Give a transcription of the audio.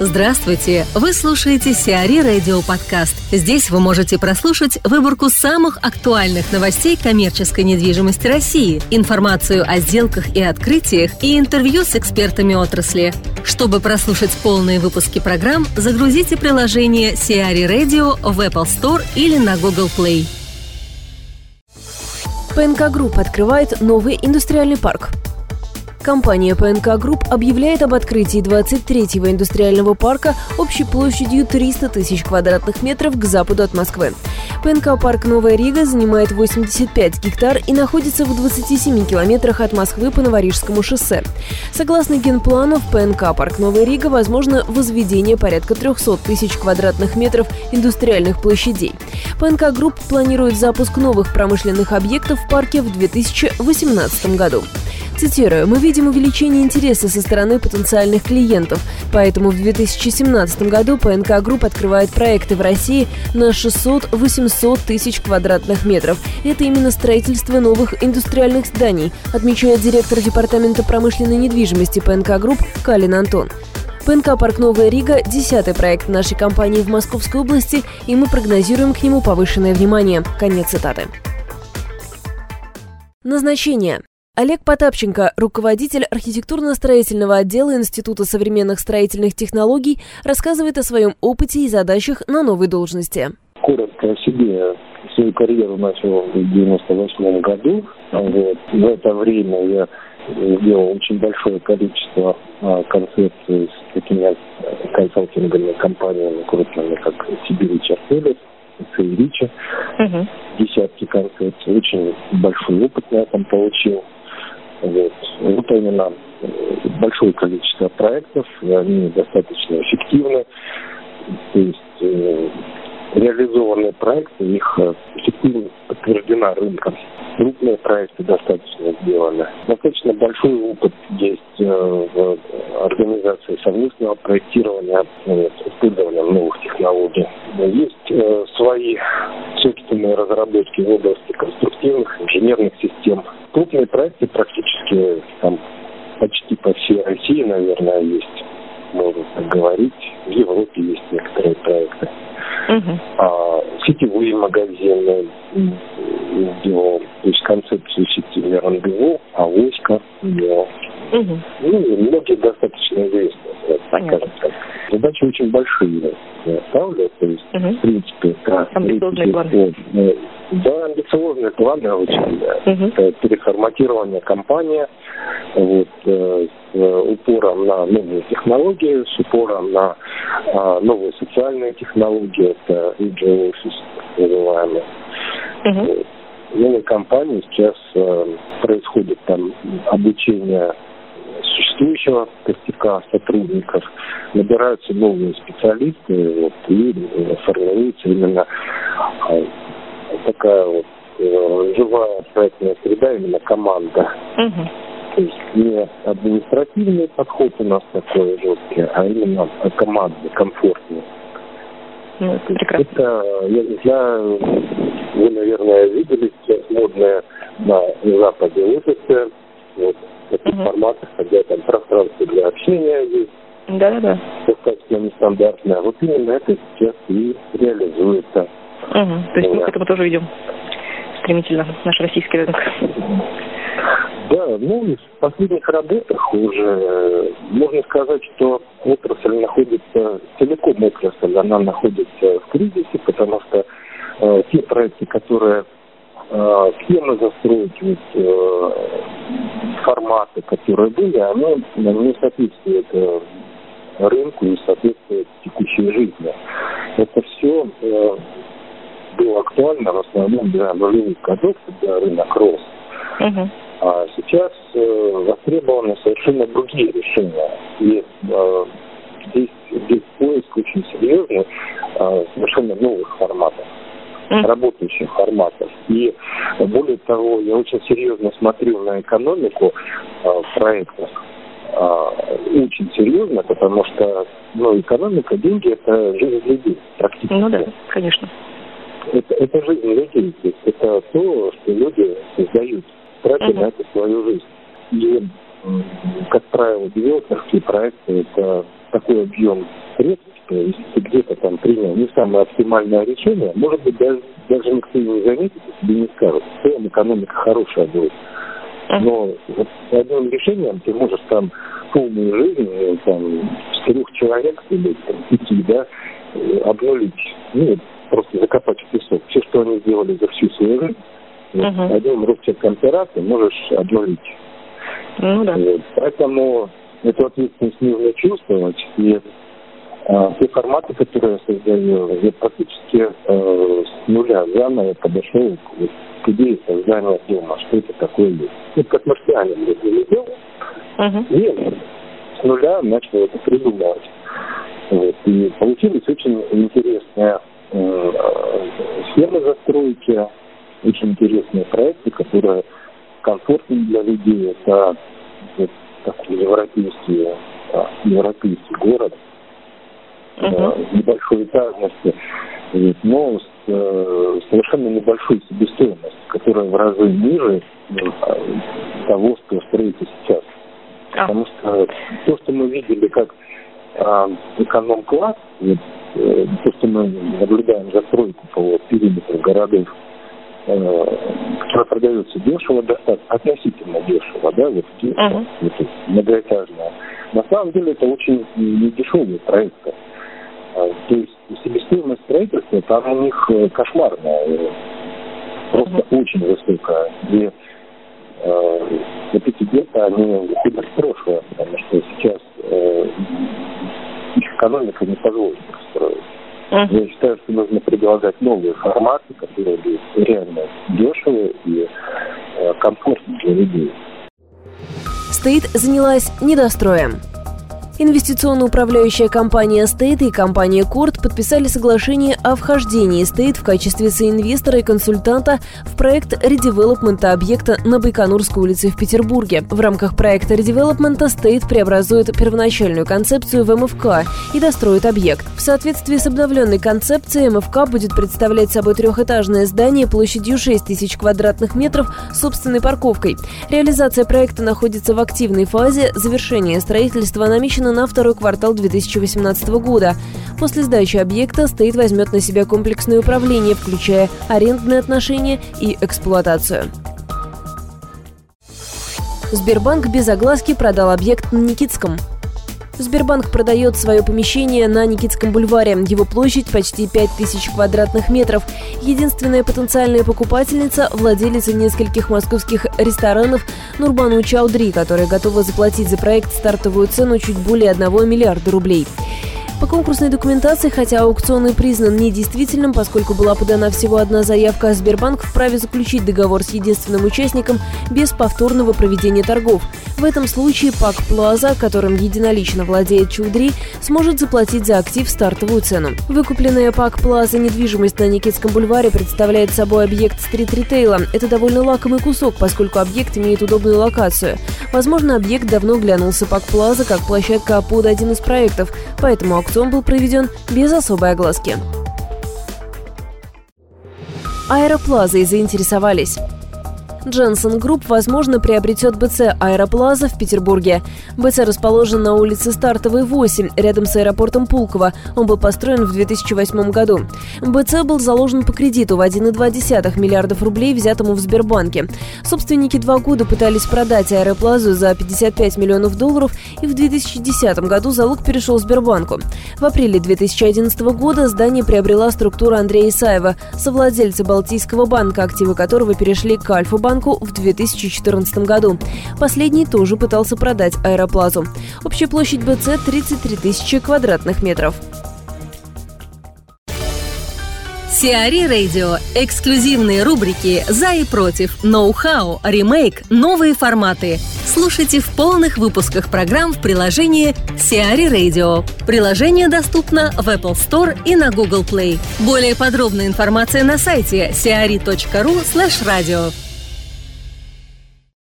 Здравствуйте! Вы слушаете CRE Radio Подкаст. Здесь вы можете прослушать выборку самых актуальных новостей коммерческой недвижимости России, информацию о сделках и открытиях и интервью с экспертами отрасли. Чтобы прослушать полные выпуски программ, загрузите приложение CRE Radio в Apple Store или на Google Play. ПНК Group открывает новый индустриальный парк. Компания ПНК Групп объявляет об открытии 23-го индустриального парка общей площадью 300 тысяч квадратных метров к западу от Москвы. ПНК «Парк Новая Рига» занимает 85 гектар и находится в 27 километрах от Москвы по Новорижскому шоссе. Согласно генплану, в ПНК «Парк Новая Рига» возможно возведение порядка 300 тысяч квадратных метров индустриальных площадей. ПНК Групп планирует запуск новых промышленных объектов в парке в 2018 году. Цитирую, «Мы видим увеличение интереса со стороны потенциальных клиентов, поэтому в 2017 году ПНК Групп открывает проекты в России на 600-800 тысяч квадратных метров. Это именно строительство новых индустриальных зданий, отмечает директор Департамента промышленной недвижимости ПНК Групп Калин Антон. ПНК «Парк Новая Рига» – десятый проект нашей компании в Московской области, и мы прогнозируем к нему повышенное внимание. Конец цитаты. Назначение. Олег Потапченко, руководитель архитектурно-строительного отдела Института современных строительных технологий, рассказывает о своем опыте и задачах на новой должности. Коротко о себе. Свою карьеру начал в 98 году. Вот. В это время я сделал очень большое количество а, концепций с такими консалтинговыми компаниями крупными, как Сибирь Чартелес, Рича, угу. десятки концепций. Очень большой опыт на этом получил. Вот. Выполнено э, большое количество проектов, они достаточно эффективны. То есть э, реализованные проекты, их э, эффективность подтверждена рынком. Крупные проекты достаточно сделаны. Достаточно большой опыт есть в организации совместного проектирования, использования новых технологий. Есть свои собственные разработки в области конструктивных инженерных систем, крупные проекты практически там почти по всей России, наверное, есть, можно так говорить. В Европе есть некоторые проекты. Uh-huh. А, сетевые магазины делал, то есть концепцию сети рандеву, авоська. Угу. Ну, многие достаточно известные, скажем так. Задачи очень большие ставлю, то есть, угу. в принципе, как... Амбициозные планы. Да, амбициозные планы очень. Угу. Это переформатирование компании, вот, э, с упором на новые технологии, с упором на э, новые социальные технологии, это agile office, называемые. Угу. В компании сейчас э, происходит там обучение существующего костяка сотрудников, набираются новые специалисты, вот, и э, формируется именно э, такая вот э, живая проектная среда, именно команда. Угу. То есть не административный подход у нас такой жесткий, а именно командный, комфортный. Ну, это, это, я не знаю, вы, наверное, видели сейчас модные на Западе офисы, вот, таких угу. форматах, когда там пространство для общения есть. Да-да-да. Достаточно нестандартное. Вот именно это сейчас и реализуется. Угу. То есть мы к этому тоже идем стремительно, наш российский рынок. Да, ну, в последних работах уже можно сказать, что отрасль находится, целиком отрасль, она находится в кризисе, потому что э, те проекты, которые э, схемы застроить, вот, э, форматы, которые были, оно не соответствует э, рынку и соответствует текущей жизни. Это все э, было актуально в основном для нулевых годов, когда рынок рос. Uh-huh. А сейчас э, востребованы совершенно другие решения. И э, здесь, здесь поиск очень серьезный э, совершенно новых форматов работающих форматов. И более того, я очень серьезно смотрю на экономику э, в проектах. Э, очень серьезно, потому что ну, экономика, деньги – это жизнь людей практически. Ну да, конечно. Это, это жизнь людей, то есть это то, что люди создают, тратя uh-huh. на это свою жизнь. И как правило, девелоперские проекты – это такой объем средств, что если ты где-то там принял не самое оптимальное решение, может быть, даже, даже никто не заметит и тебе не скажет. В целом экономика хорошая будет. Но вот одним решением ты можешь там полную жизнь э, там, четырех человек или там, пяти, да, э, обнулить, ну, просто закопать в песок. Все, что они сделали за всю свою жизнь, вот, одним рубчиком пера ты можешь обнулить. Ну, да. вот. Поэтому эту ответственность нужно чувствовать. И а, те форматы, которые я создаю, я практически э, с нуля заново подошел к, к идее создания дома, что это такое есть. Ну, как марсианин я не делал, uh-huh. и с нуля начал это придумывать. Вот. И получились очень интересные э, схемы застройки, очень интересные проекты, которые комфортны для людей. Это вот, такой европейский, а, европейский город – uh-huh. небольшой этажности, но с э, совершенно небольшой себестоимостью, которая в разы ниже э, того, что строится сейчас. Uh-huh. Потому что то, что мы видели как э, эконом-класс, э, то, что мы городов, э, которая продается дешево, достаточно, относительно дешево, да, вот, uh-huh. вот многоэтажная. На самом деле это очень недешевые проекты. А, то есть себестоимость строительства там у них э, кошмарная, просто mm-hmm. очень высокая. И э, вот эти где-то они выходят в прошлое, потому что сейчас э, их экономика не позволит. Я считаю, что нужно предлагать новые форматы, которые будут реально дешевые и э, комфортные для людей. Стоит занялась недостроем. Инвестиционно-управляющая компания State и компания Корт подписали соглашение о вхождении State в качестве соинвестора и консультанта в проект редевелопмента объекта на Байконурской улице в Петербурге. В рамках проекта редевелопмента State преобразует первоначальную концепцию в МФК и достроит объект. В соответствии с обновленной концепцией МФК будет представлять собой трехэтажное здание площадью 6 тысяч квадратных метров с собственной парковкой. Реализация проекта находится в активной фазе. Завершение строительства намечено на второй квартал 2018 года. После сдачи объекта Стейт возьмет на себя комплексное управление, включая арендные отношения и эксплуатацию. Сбербанк без огласки продал объект на Никитском. Сбербанк продает свое помещение на Никитском бульваре. Его площадь почти 5000 квадратных метров. Единственная потенциальная покупательница – владелица нескольких московских ресторанов Нурбану Чаудри, которая готова заплатить за проект стартовую цену чуть более 1 миллиарда рублей. По конкурсной документации, хотя аукцион и признан недействительным, поскольку была подана всего одна заявка, Сбербанк вправе заключить договор с единственным участником без повторного проведения торгов. В этом случае ПАК Плаза, которым единолично владеет Чудри, сможет заплатить за актив стартовую цену. Выкупленная ПАК Плаза недвижимость на Никитском бульваре представляет собой объект стрит-ритейла. Это довольно лакомый кусок, поскольку объект имеет удобную локацию. Возможно, объект давно глянулся ПАК Плаза как площадка под один из проектов, поэтому аукцион был проведен без особой огласки. Аэроплазой заинтересовались. Jensen Group, возможно, приобретет БЦ «Аэроплаза» в Петербурге. БЦ расположен на улице Стартовой, 8, рядом с аэропортом Пулково. Он был построен в 2008 году. БЦ был заложен по кредиту в 1,2 миллиардов рублей, взятому в Сбербанке. Собственники два года пытались продать «Аэроплазу» за 55 миллионов долларов, и в 2010 году залог перешел Сбербанку. В апреле 2011 года здание приобрела структура Андрея Исаева, совладельца Балтийского банка, активы которого перешли к Альфа-банку банку в 2014 году. Последний тоже пытался продать аэроплазу. Общая площадь БЦ 33 тысячи квадратных метров. Сиари Радио. Эксклюзивные рубрики «За и против», «Ноу-хау», «Ремейк», «Новые форматы». Слушайте в полных выпусках программ в приложении Сиари Radio. Приложение доступно в Apple Store и на Google Play. Более подробная информация на сайте siari.ru slash radio.